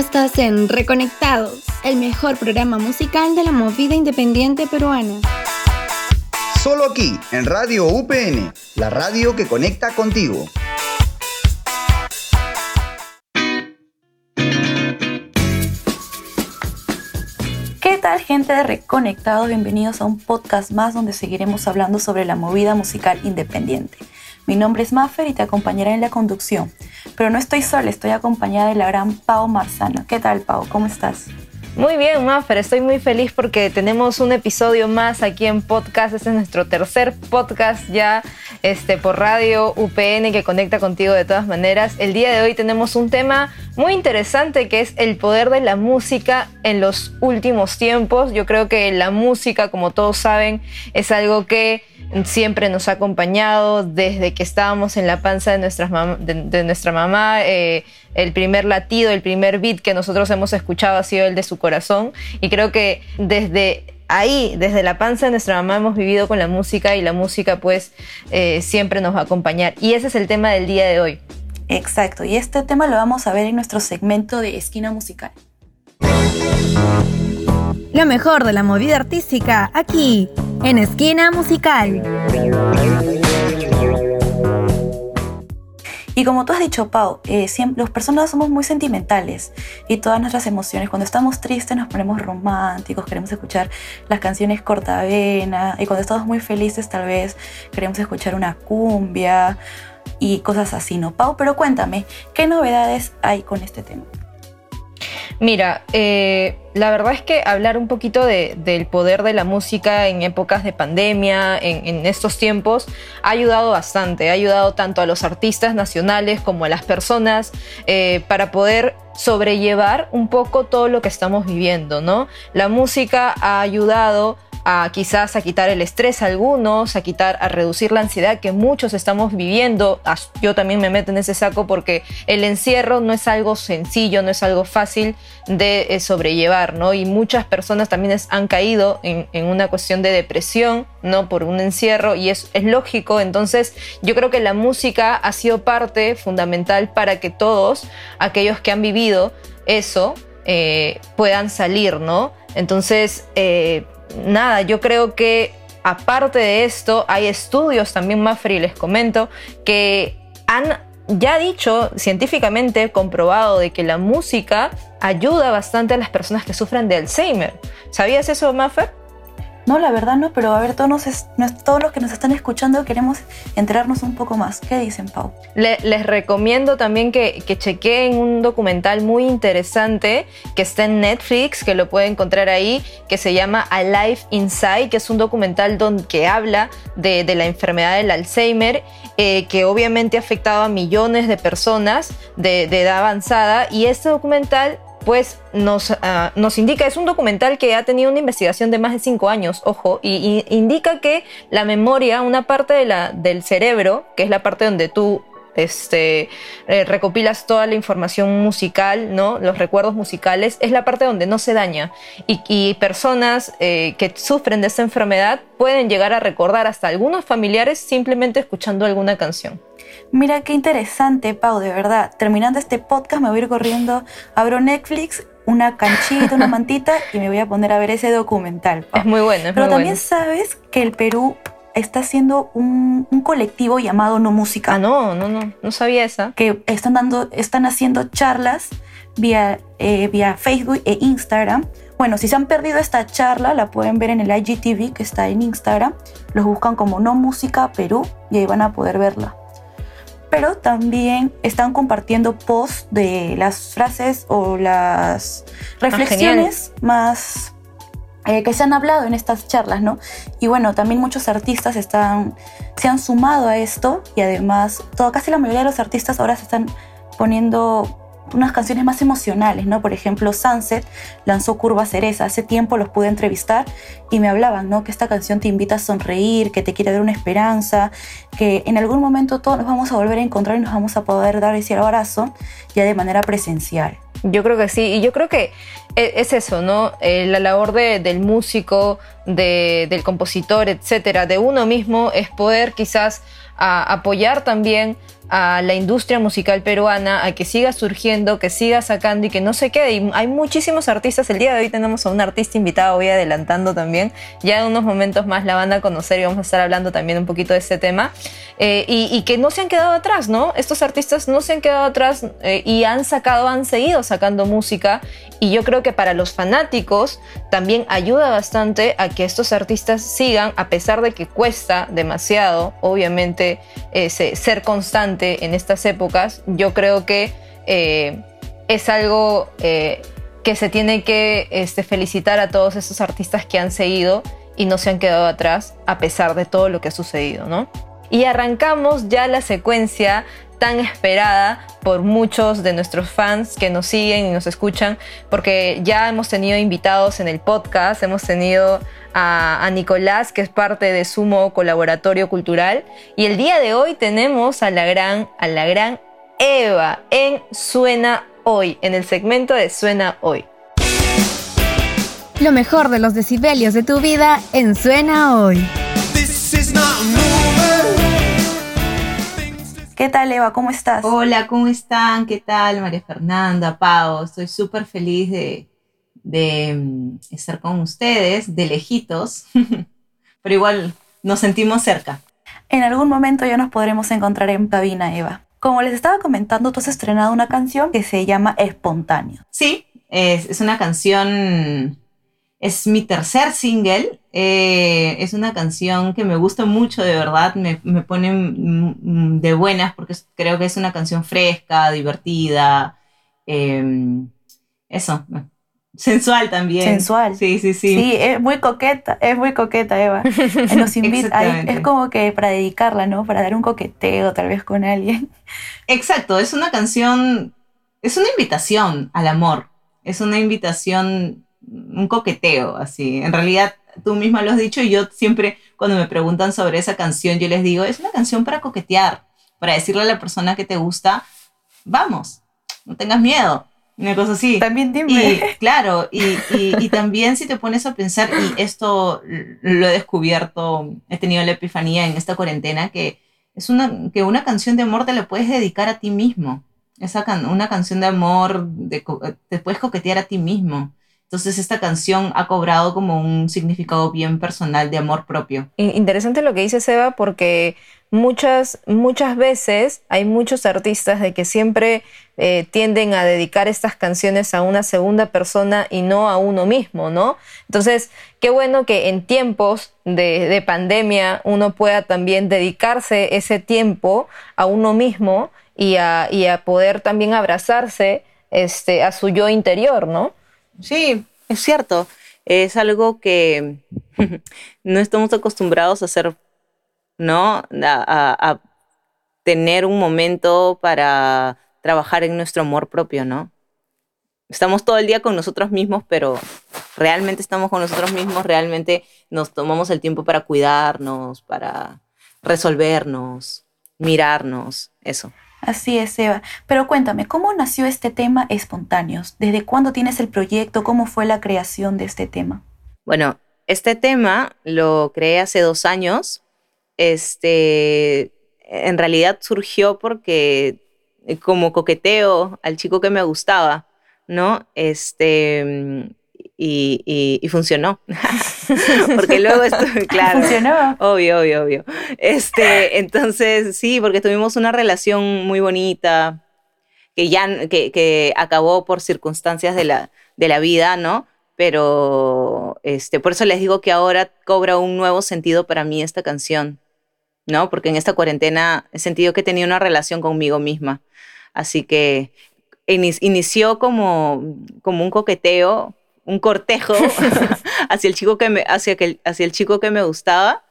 Estás en Reconectados, el mejor programa musical de la movida independiente peruana. Solo aquí, en Radio UPN, la radio que conecta contigo. ¿Qué tal gente de Reconectados? Bienvenidos a un podcast más donde seguiremos hablando sobre la movida musical independiente. Mi nombre es Maffer y te acompañaré en la conducción. Pero no estoy sola, estoy acompañada de la gran Pau Marzano. ¿Qué tal, Pau? ¿Cómo estás? Muy bien, Maffer, estoy muy feliz porque tenemos un episodio más aquí en podcast. Este es nuestro tercer podcast ya este, por radio UPN que conecta contigo de todas maneras. El día de hoy tenemos un tema muy interesante que es el poder de la música en los últimos tiempos. Yo creo que la música, como todos saben, es algo que siempre nos ha acompañado desde que estábamos en la panza de, nuestras de, nuestra mamá. Eh, el primer latido, el primer beat que nosotros hemos escuchado ha sido el de su corazón. Y creo que desde ahí, desde la panza de nuestra mamá, hemos vivido con la música y la música pues eh, siempre nos va a acompañar. Y ese es el tema del día de hoy. Exacto, y este tema lo vamos a ver en nuestro segmento de Esquina Musical. Lo mejor de la movida artística, aquí, en Esquina Musical. Y como tú has dicho, Pau, eh, siempre, las personas somos muy sentimentales y todas nuestras emociones, cuando estamos tristes nos ponemos románticos, queremos escuchar las canciones cortavena y cuando estamos muy felices tal vez queremos escuchar una cumbia y cosas así, ¿no, Pau? Pero cuéntame, ¿qué novedades hay con este tema? Mira, eh, la verdad es que hablar un poquito del poder de la música en épocas de pandemia, en, estos tiempos, ha ayudado bastante. Ha ayudado tanto a los artistas nacionales como a las personas eh, para poder sobrellevar un poco todo lo que estamos viviendo, ¿no? La música ha ayudado a quizás a quitar el estrés a algunos, a quitar, a reducir la ansiedad que muchos estamos viviendo. Yo también me meto en ese saco porque el encierro no es algo sencillo, no es algo fácil de eh, sobrellevar, ¿no? Y muchas personas también han caído en, una cuestión de depresión, ¿no? Por un encierro y es, es lógico. Entonces yo creo que la música ha sido parte fundamental para que todos aquellos que han vivido eso eh, puedan salir, ¿no? Entonces, eh, nada, yo creo que aparte de esto, hay estudios también, Mafri, les comento, que han ya dicho científicamente comprobado de que la música ayuda bastante a las personas que sufren de Alzheimer. ¿Sabías eso, Maffer? No, la verdad no, pero a ver, todos, todos los que nos están escuchando queremos enterarnos un poco más. ¿Qué dicen, Pau? les recomiendo también que, que chequeen un documental muy interesante que está en Netflix, que lo pueden encontrar ahí, que se llama Alive Inside, que es un documental donde, que habla de, la enfermedad del Alzheimer, eh, que obviamente ha afectado a millones de personas de, de edad avanzada. Y este documental pues nos, ah, nos, indica, es un documental que ha tenido una investigación de más de cinco años, ojo, y, indica que la memoria, una parte de la, del cerebro, que es la parte donde tú este, eh, recopilas toda la información musical, ¿no? los recuerdos musicales, es la parte donde no se daña. Y, personas eh, que sufren de esta enfermedad pueden llegar a recordar hasta algunos familiares simplemente escuchando alguna canción. Mira qué interesante, Pau, de verdad. Terminando este podcast me voy a ir corriendo, abro Netflix, una canchita, una mantita y me voy a poner a ver ese documental. Es muy bueno. Pero también bueno. sabes que el Perú está haciendo un, colectivo llamado No Música. Ah, no, no, no, no sabía esa. Que están, dando, están haciendo charlas vía, eh, vía Facebook e Instagram. Bueno, si se han perdido esta charla, la pueden ver en el IGTV que está en Instagram. Los buscan como No Música Perú y ahí van a poder verla pero también están compartiendo posts de las frases o las ah, reflexiones más eh, que se han hablado en estas charlas, ¿no? Y bueno, también muchos artistas están, se han sumado a esto y además, todo, casi la mayoría de los artistas ahora se están poniendo unas canciones más emocionales, ¿no? Por ejemplo, Sunset lanzó Curva Cereza. Hace tiempo los pude entrevistar y me hablaban, ¿no? Que esta canción te invita a sonreír, que te quiere dar una esperanza, que en algún momento todos nos vamos a volver a encontrar y nos vamos a poder dar ese abrazo ya de manera presencial. Yo creo que sí, y yo creo que e, es eso, ¿no? Eh, la labor del músico, del compositor, etcétera, de uno mismo, es poder quizás apoyar también a la industria musical peruana a que siga surgiendo, que siga sacando y que no se quede. Y hay muchísimos artistas. El día de hoy tenemos a un artista invitado, voy adelantando también. Ya en unos momentos más la van a conocer y vamos a estar hablando también un poquito de este tema. Eh, y, que no se han quedado atrás, ¿no? Estos artistas no se han quedado atrás eh, y han sacado, han seguido sacando música. Y yo creo que para los fanáticos también ayuda bastante a que estos artistas sigan, a pesar de que cuesta demasiado, obviamente, eh, ser constante en estas épocas, yo creo que eh, es algo eh, que se tiene que este, felicitar a todos estos artistas que han seguido y no se han quedado atrás a pesar de todo lo que ha sucedido, ¿no? Y arrancamos ya la secuencia tan esperada por muchos de nuestros fans que nos siguen y nos escuchan, porque ya hemos tenido invitados en el podcast, hemos tenido a, Nicolás, que es parte de Sumo Colaboratorio Cultural. Y el día de hoy tenemos a la gran, a la gran Eva en Suena Hoy, en el segmento de Suena Hoy. Lo mejor de los decibelios de tu vida en Suena Hoy. ¿Qué tal, Eva? ¿Cómo estás? Hola, ¿cómo están? ¿Qué tal, María Fernanda, Pau? Estoy súper feliz de, de mm, estar con ustedes, de lejitos, pero igual nos sentimos cerca. En algún momento ya nos podremos encontrar en cabina, Eva. Como les estaba comentando, tú has estrenado una canción que se llama Espontáneo. Sí, es, una canción, es mi tercer single, eh, es una canción que me gusta mucho, de verdad, me, me pone de buenas porque creo que es una canción fresca, divertida. Em, eso, Sensual también. Sensual. Sí, sí, sí. Sí, es muy coqueta, es muy coqueta, Eva. Nos invita, es como que para dedicarla, ¿no? Para dar un coqueteo tal vez con alguien. Exacto, es una canción, es una invitación al amor, es una invitación, un coqueteo, así. En realidad, tú misma lo has dicho y yo siempre cuando me preguntan sobre esa canción, yo les digo, es una canción para coquetear, para decirle a la persona que te gusta, vamos, no tengas miedo una cosa así. También dime. Y, claro, y, y, también si te pones a pensar, y esto lo he descubierto, he tenido la epifanía en esta cuarentena, que es una, que una canción de amor te la puedes dedicar a ti mismo. Esa una canción de amor, de, te puedes coquetear a ti mismo. Entonces esta canción ha cobrado como un significado bien personal de amor propio. Interesante lo que dice Seba porque muchas, muchas veces hay muchos artistas de que siempre eh, tienden a dedicar estas canciones a una segunda persona y no a uno mismo, ¿no? Entonces, qué bueno que en tiempos de, pandemia uno pueda también dedicarse ese tiempo a uno mismo y a, y a poder también abrazarse este, a su yo interior, ¿no? Sí, es cierto. Es algo que no estamos acostumbrados a hacer, ¿no? A, tener un momento para trabajar en nuestro amor propio, ¿no? Estamos todo el día con nosotros mismos, pero realmente estamos con nosotros mismos, realmente nos tomamos el tiempo para cuidarnos, para resolvernos, mirarnos, eso. Así es, Eva. Pero cuéntame, ¿cómo nació este tema Espontáneos? ¿Desde cuándo tienes el proyecto? ¿Cómo fue la creación de este tema? Bueno, este tema lo creé hace dos años. Este, en realidad surgió porque eh, como coqueteo al chico que me gustaba, ¿no? Este, y, funcionó. porque luego esto, claro. Funcionó. Obvio, obvio, obvio. Este, entonces, sí, porque tuvimos una relación muy bonita que ya que, que acabó por circunstancias de la, de la vida, ¿no? Pero este, por eso les digo que ahora cobra un nuevo sentido para mí esta canción, ¿no? Porque en esta cuarentena he sentido que tenía una relación conmigo misma. Así que inició como, como un coqueteo un cortejo hacia el chico que me, hacia, que, hacia el chico que me gustaba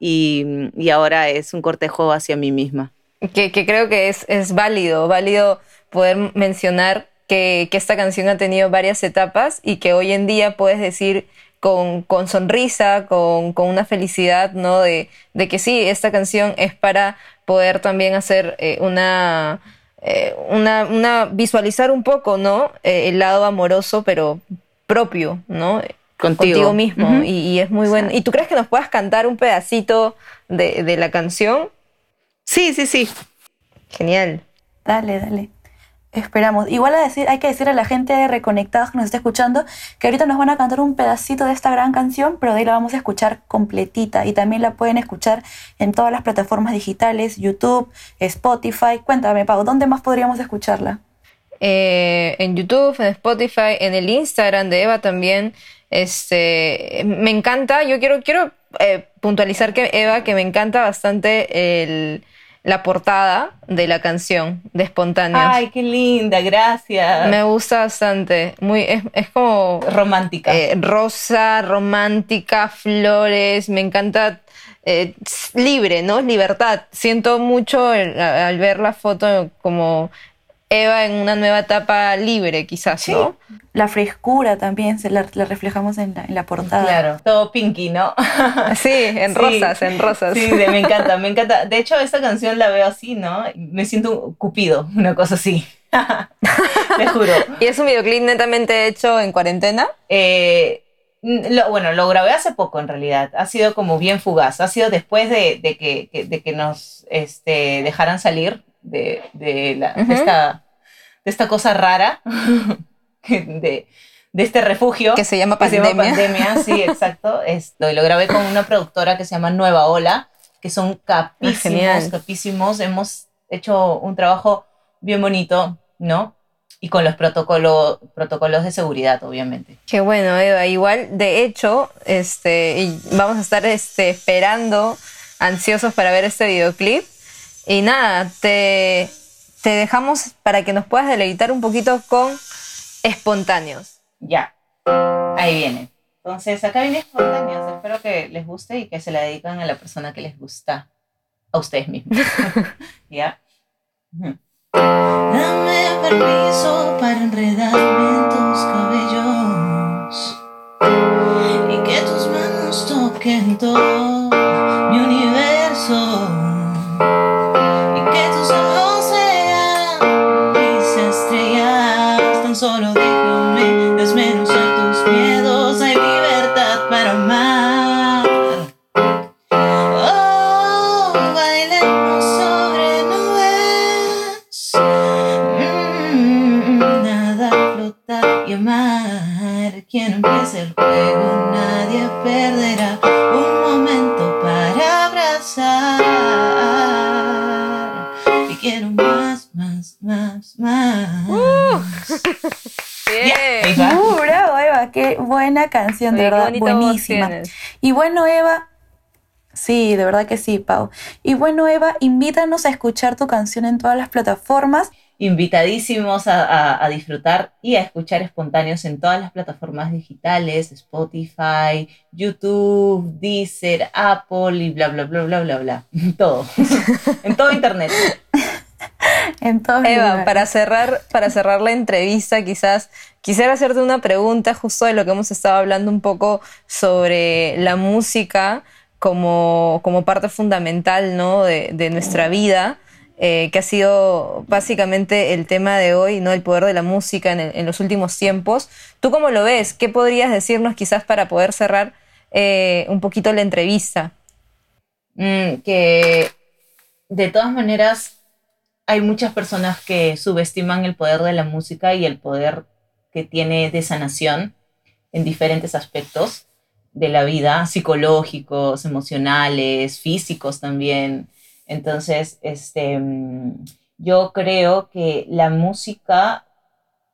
y, y ahora es un cortejo hacia mí misma. Que, que creo que es, es, válido, válido poder mencionar que, que, esta canción ha tenido varias etapas y que hoy en día puedes decir con, con sonrisa, con, con, una felicidad, ¿no? De, de, que sí, esta canción es para poder también hacer eh, una, eh, una, una, visualizar un poco, ¿no? Eh, el lado amoroso, pero propio, ¿no? Contigo, mismo. y, es muy bueno. ¿Y tú crees que nos puedas cantar un pedacito de, la canción? Sí, sí, sí. Genial. Dale, dale. Esperamos. Igual a decir, hay que decir a la gente de Reconectados que nos está escuchando que ahorita nos van a cantar un pedacito de esta gran canción, pero de ahí la vamos a escuchar completita. Y también la pueden escuchar en todas las plataformas digitales, YouTube, Spotify. Cuéntame, Pau, ¿dónde más podríamos escucharla? Eh, en YouTube, en Spotify, en el Instagram de Eva también. Este, me encanta, yo quiero, quiero eh, puntualizar que Eva, que me encanta bastante el la portada de la canción de Espontáneos. Ay, qué linda, gracias. Me gusta bastante. Muy, es, es como. Romántica. eh, rosa, romántica, flores. Me encanta. eh, libre, ¿no? Libertad. Siento mucho el- al ver la foto como Eva en una nueva etapa libre, quizás, ¿no? La frescura también se la, la reflejamos en la, en la portada. Claro, todo pinky, ¿no? Sí, en Sí. rosas, en rosas. Sí, me encanta, me encanta. De hecho, esta canción la veo así, ¿no? Me siento un cupido, una cosa así. Te juro. Y es un videoclip netamente hecho en cuarentena. Eh, lo- bueno, lo grabé hace poco en realidad. Ha sido como bien fugaz. Ha sido después de, de que, que- de que nos este, dejaran salir de, de la- de Ujú. esta, de esta cosa rara, de, de este refugio. Que se llama que se llama pandemia. pandemia, sí, exacto. Esto, y lo grabé con una productora que se llama Nueva Ola, que son capísimos, genial. capísimos. Hemos hecho un trabajo bien bonito, ¿no? Y con los protocolo- protocolos de seguridad, obviamente. Qué bueno, Eva. Igual, de hecho, este, vamos a estar este, esperando, ansiosos para ver este videoclip. Y nada, te, te dejamos para que nos puedas deleitar un poquito con espontáneos. Ya, ahí viene. Entonces, acá viene espontáneos. Espero que les guste y que se la dedican a la persona que les gusta. A ustedes mismos. ¿Ya? Dame permiso perderá un momento para abrazar. Y quiero más, más, más, más. Ahí va. Uh, bravo, Eva, qué buena canción, de Oye, verdad, buenísima. Y bueno, Eva, sí, de verdad que sí, Pau. Y bueno, Eva, invítanos a escuchar tu canción en todas las plataformas. Invitadísimos a, a- a disfrutar y a escuchar espontáneos en todas las plataformas digitales, Spotify, YouTube, Deezer, Apple y bla, bla, bla, bla, bla, bla. Todo. en todo Internet. En todos Eva, lugares. para cerrar, para cerrar la entrevista, quizás quisiera hacerte una pregunta justo de lo que hemos estado hablando un poco sobre la música como, como parte fundamental ¿no? de, de nuestra vida, eh, que ha sido básicamente el tema de hoy, ¿no? el poder de la música en, los últimos tiempos. ¿Tú cómo lo ves? ¿Qué podrías decirnos quizás para poder cerrar eh, un poquito la entrevista? Mm, que de todas maneras hay muchas personas que subestiman el poder de la música y el poder que tiene de sanación en diferentes aspectos de la vida, psicológicos, emocionales, físicos también. Entonces, este, mm, yo creo que la música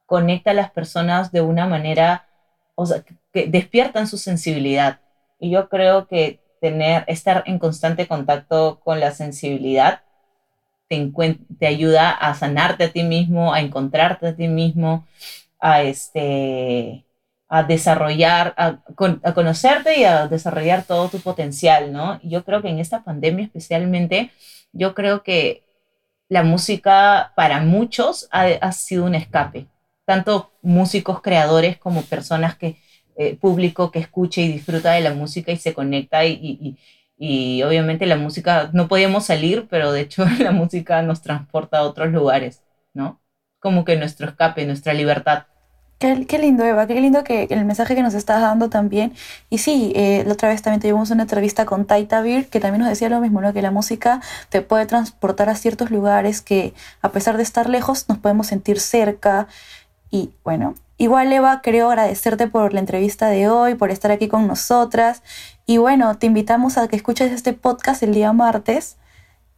conecta a las personas de una manera, o sea, que- despiertan su sensibilidad. Y yo creo que tener, estar en constante contacto con la sensibilidad te, te ayuda a sanarte a ti mismo, a encontrarte a ti mismo, a, este, a desarrollar, a, a conocerte y a desarrollar todo tu potencial, ¿no? Yo creo que en esta pandemia especialmente, yo creo que la música para muchos ha, ha sido un escape, tanto músicos creadores como personas que, eh, público que escuche y disfruta de la música y se conecta y, y- y- y obviamente la música, no podíamos salir, pero de hecho la música nos transporta a otros lugares, ¿no? Como que nuestro escape, nuestra libertad. Qué, qué, lindo, Eva, qué lindo que el mensaje que nos estás dando también. Y sí, eh, la otra vez también tuvimos una entrevista con Taita Beer, que también nos decía lo mismo, ¿no? que la música te puede transportar a ciertos lugares que a pesar de estar lejos nos podemos sentir cerca. Y bueno, igual Eva, creo agradecerte por la entrevista de hoy, por estar aquí con nosotras. Y bueno, te invitamos a que escuches este podcast el día martes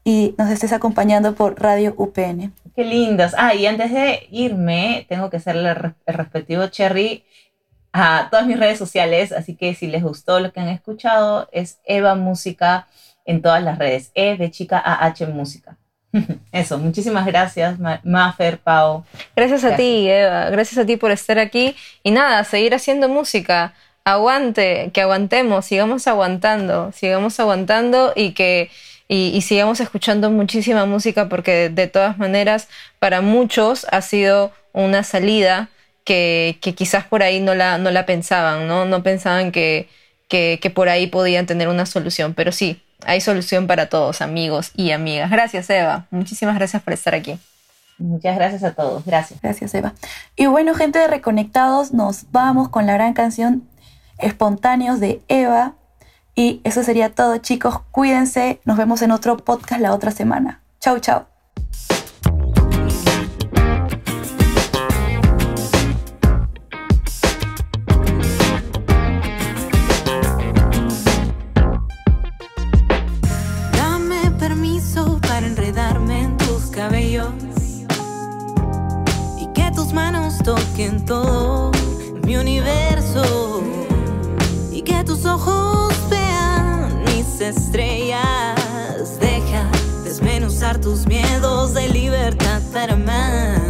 y nos estés acompañando por Radio UPN. Qué lindos. Ah, y antes de irme, tengo que hacerle el respectivo cherry a todas mis redes sociales, así que si les gustó lo que han escuchado, es Eva Música en todas las redes. E de chica a H Música. Eso, muchísimas gracias, Mafer, Pau. Gracias a ti, Eva. Gracias a ti por estar aquí. Y nada, seguir haciendo música. Aguante, que aguantemos, sigamos aguantando, sigamos aguantando y que y, sigamos escuchando muchísima música porque de todas maneras para muchos ha sido una salida que, quizás por ahí no la, no la pensaban, ¿no? No pensaban que, que, que por ahí podían tener una solución, pero sí, hay solución para todos, amigos y amigas. Gracias, Eva. Muchísimas gracias por estar aquí. Muchas gracias a todos. Gracias. Gracias, Eva. Y bueno, gente de Reconectados, nos vamos con la gran canción Espontáneos de Eva. Y eso sería todo, chicos. Cuídense. Nos vemos en otro podcast la otra semana. Chau, chau. Dame permiso para enredarme en tus cabellos y que tus manos toquen todo estrellas. Deja desmenuzar tus miedos de libertad para amar.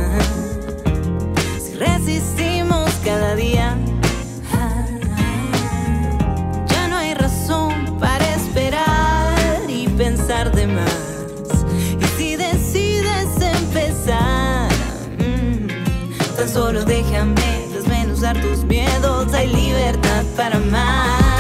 Si resistimos cada día, ya no hay razón para esperar y pensar de más. Y si decides empezar, mm, tan solo déjame desmenuzar tus miedos. Hay libertad para amar.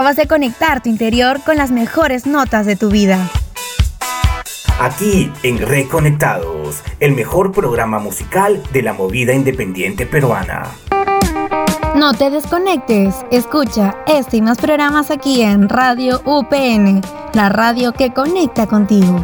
Acabas de conectar tu interior con las mejores notas de tu vida. Aquí en Reconectados, el mejor programa musical de la movida independiente peruana. No te desconectes, escucha este y más programas aquí en Radio UPN, la radio que conecta contigo.